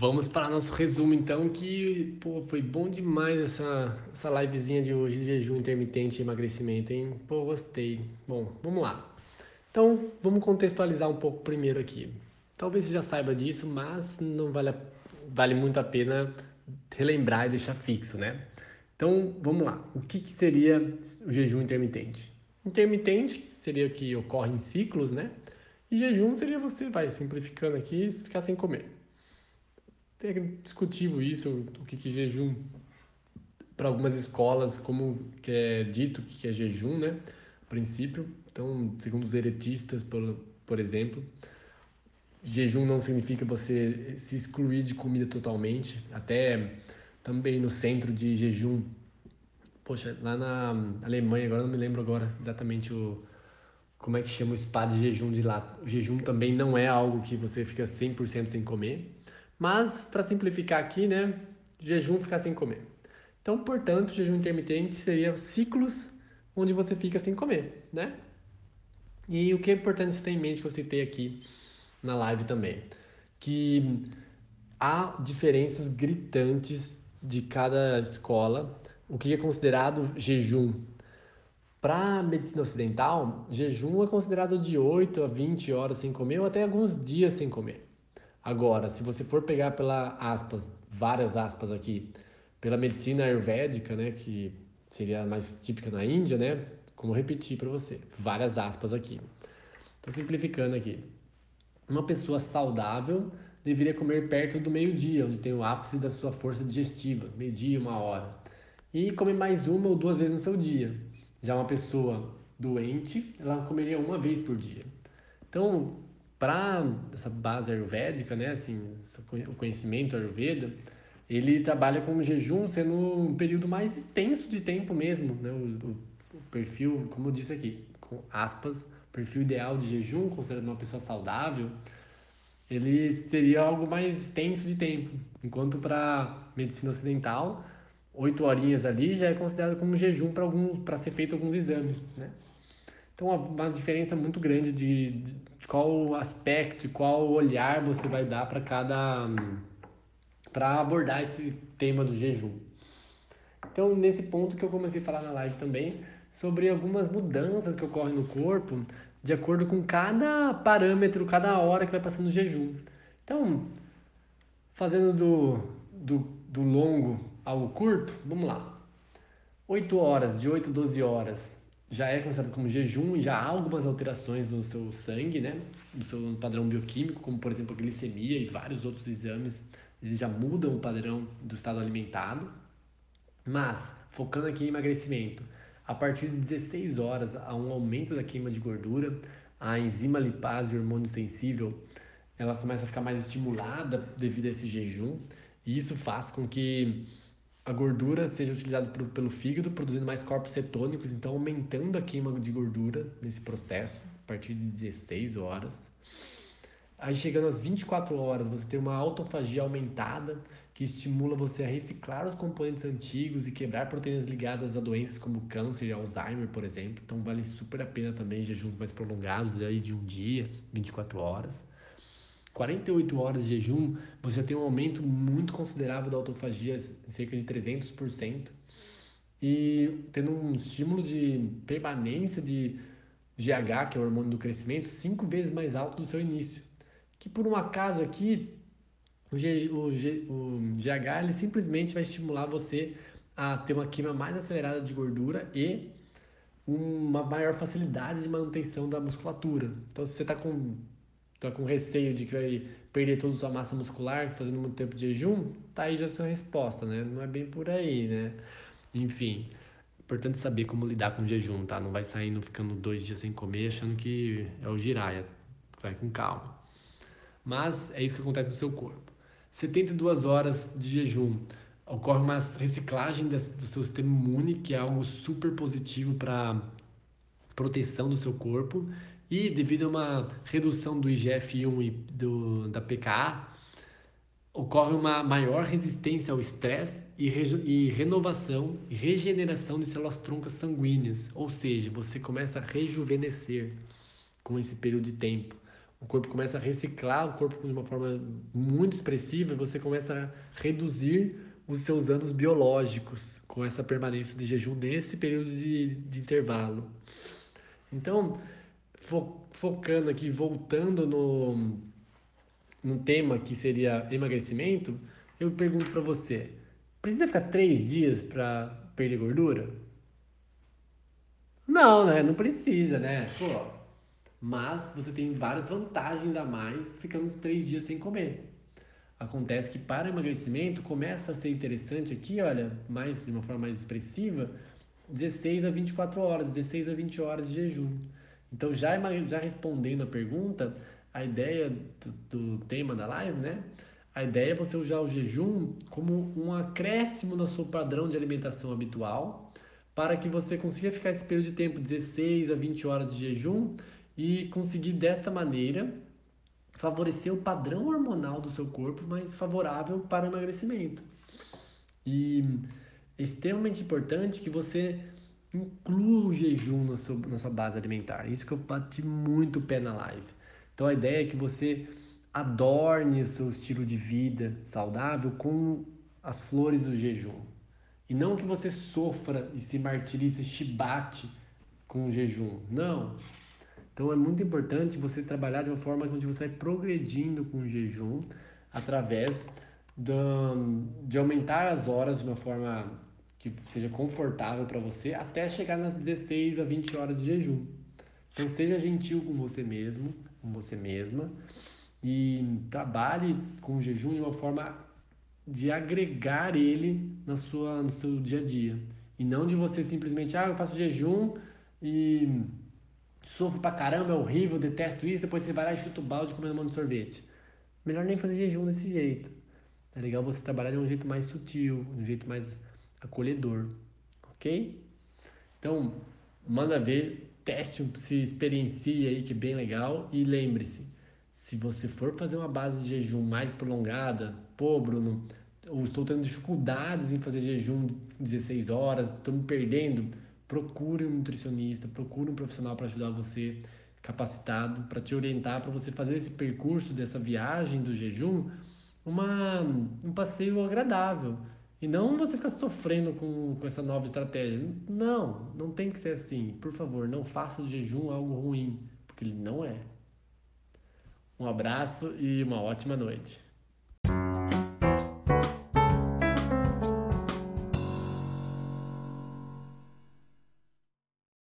Vamos para nosso resumo então, que pô, foi bom demais essa, essa livezinha de hoje, jejum intermitente e emagrecimento, hein? Pô, gostei. Bom, vamos lá. Então, vamos contextualizar um pouco primeiro aqui. Talvez você já saiba disso, mas não vale, vale muito a pena relembrar e deixar fixo, né? Então, vamos lá. O que, que seria o jejum intermitente? Intermitente seria o que ocorre em ciclos, né? E jejum seria você, vai simplificando aqui, ficar sem comer. É discutível isso, o que, que jejum para algumas escolas, como que é dito que é jejum, né? A princípio. Então, segundo os heretistas, por, por exemplo, jejum não significa você se excluir de comida totalmente. Até também no centro de jejum, poxa, lá na Alemanha, agora não me lembro agora exatamente o como é que chama o spa de jejum de lá. O jejum também não é algo que você fica 100% sem comer. Mas, para simplificar aqui, né, jejum ficar sem comer. Então, portanto, jejum intermitente seria ciclos onde você fica sem comer, né? E o que é importante você ter em mente que eu citei aqui na live também, que há diferenças gritantes de cada escola. O que é considerado jejum? Para a medicina ocidental, jejum é considerado de 8 a 20 horas sem comer ou até alguns dias sem comer. Agora, se você for pegar pela aspas, várias aspas aqui, pela medicina ayurvédica, né, que seria mais típica na Índia, né? Como repetir para você, várias aspas aqui. Estou simplificando aqui. Uma pessoa saudável deveria comer perto do meio-dia, onde tem o ápice da sua força digestiva, meio-dia, uma hora. E comer mais uma ou duas vezes no seu dia. Já uma pessoa doente, ela comeria uma vez por dia. Então, para essa base ayurvédica, né, assim, o conhecimento ayurveda, ele trabalha com o jejum sendo um período mais extenso de tempo mesmo, né, o, o perfil, como eu disse aqui, com aspas, perfil ideal de jejum, considerando uma pessoa saudável, ele seria algo mais extenso de tempo, enquanto para medicina ocidental, oito horinhas ali já é considerado como jejum para alguns para ser feito alguns exames, né? Então, uma diferença muito grande de, de qual aspecto e qual olhar você vai dar para cada. para abordar esse tema do jejum. Então, nesse ponto que eu comecei a falar na live também, sobre algumas mudanças que ocorrem no corpo de acordo com cada parâmetro, cada hora que vai passando o jejum. Então, fazendo do, do, do longo ao curto, vamos lá. 8 horas, de 8 a 12 horas, já é considerado como jejum e já há algumas alterações no seu sangue, né? No seu padrão bioquímico, como por exemplo a glicemia e vários outros exames, eles já mudam o padrão do estado alimentado. Mas, focando aqui em emagrecimento, a partir de 16 horas há um aumento da queima de gordura, a enzima lipase, hormônio sensível, ela começa a ficar mais estimulada devido a esse jejum, e isso faz com que a gordura seja utilizada pelo fígado, produzindo mais corpos cetônicos, então aumentando a queima de gordura nesse processo, a partir de 16 horas. Aí chegando às 24 horas, você tem uma autofagia aumentada, que estimula você a reciclar os componentes antigos e quebrar proteínas ligadas a doenças como câncer e Alzheimer, por exemplo. Então vale super a pena também jejuns mais prolongados, aí de um dia, 24 horas. 48 horas de jejum, você tem um aumento muito considerável da autofagia, cerca de 300%, e tendo um estímulo de permanência de GH, que é o hormônio do crescimento, cinco vezes mais alto do seu início. Que por um acaso aqui, o, G, o, G, o GH ele simplesmente vai estimular você a ter uma queima mais acelerada de gordura e uma maior facilidade de manutenção da musculatura. Então, se você está com tá com receio de que vai perder toda a sua massa muscular fazendo muito tempo de jejum, tá aí já sua resposta, né? Não é bem por aí, né? Enfim, importante saber como lidar com o jejum, tá? Não vai saindo ficando dois dias sem comer achando que é o giraia. Vai com calma. Mas é isso que acontece no seu corpo. 72 horas de jejum. Ocorre uma reciclagem do seu sistema imune, que é algo super positivo para proteção do seu corpo e devido a uma redução do IGF-1 e do, da PKA, ocorre uma maior resistência ao estresse e, e renovação e regeneração de células troncas sanguíneas, ou seja, você começa a rejuvenescer com esse período de tempo. o corpo começa a reciclar o corpo de uma forma muito expressiva e você começa a reduzir os seus anos biológicos com essa permanência de jejum nesse período de, de intervalo. Então, fo, focando aqui, voltando no, no tema que seria emagrecimento, eu pergunto para você: precisa ficar três dias para perder gordura? Não, né? Não precisa, né? Pô, mas você tem várias vantagens a mais ficando três dias sem comer. Acontece que para emagrecimento começa a ser interessante aqui, olha, mais de uma forma mais expressiva, 16 a 24 horas, 16 a 20 horas de jejum. Então, já, já respondendo a pergunta, a ideia do, do tema da live, né? A ideia é você usar o jejum como um acréscimo no seu padrão de alimentação habitual, para que você consiga ficar esse período de tempo, 16 a 20 horas de jejum, e conseguir desta maneira favorecer o padrão hormonal do seu corpo mais favorável para o emagrecimento. E é extremamente importante que você inclua o jejum na sua, na sua base alimentar. Isso que eu bati muito o pé na live. Então a ideia é que você adorne o seu estilo de vida saudável com as flores do jejum. E não que você sofra e se martirize, se chibate com o jejum. Não. Então é muito importante você trabalhar de uma forma onde você vai progredindo com o jejum através de aumentar as horas de uma forma que seja confortável para você até chegar nas 16 a 20 horas de jejum. Então seja gentil com você mesmo, com você mesma e trabalhe com o jejum de uma forma de agregar ele na sua, no seu dia a dia. E não de você simplesmente, ah, eu faço jejum e sofro pra caramba, é horrível, detesto isso, depois você vai lá e chuta o balde comendo um monte de sorvete. Melhor nem fazer jejum desse jeito. É legal você trabalhar de um jeito mais sutil, de um jeito mais acolhedor, ok? Então, manda ver, teste, se experiencie aí, que é bem legal. E lembre-se, se você for fazer uma base de jejum mais prolongada, pô, Bruno, eu estou tendo dificuldades em fazer jejum 16 horas, estou me perdendo procure um nutricionista, procure um profissional para ajudar você capacitado, para te orientar, para você fazer esse percurso dessa viagem do jejum uma, um passeio agradável. E não você ficar sofrendo com, com essa nova estratégia. Não, não tem que ser assim. Por favor, não faça do jejum algo ruim, porque ele não é. Um abraço e uma ótima noite.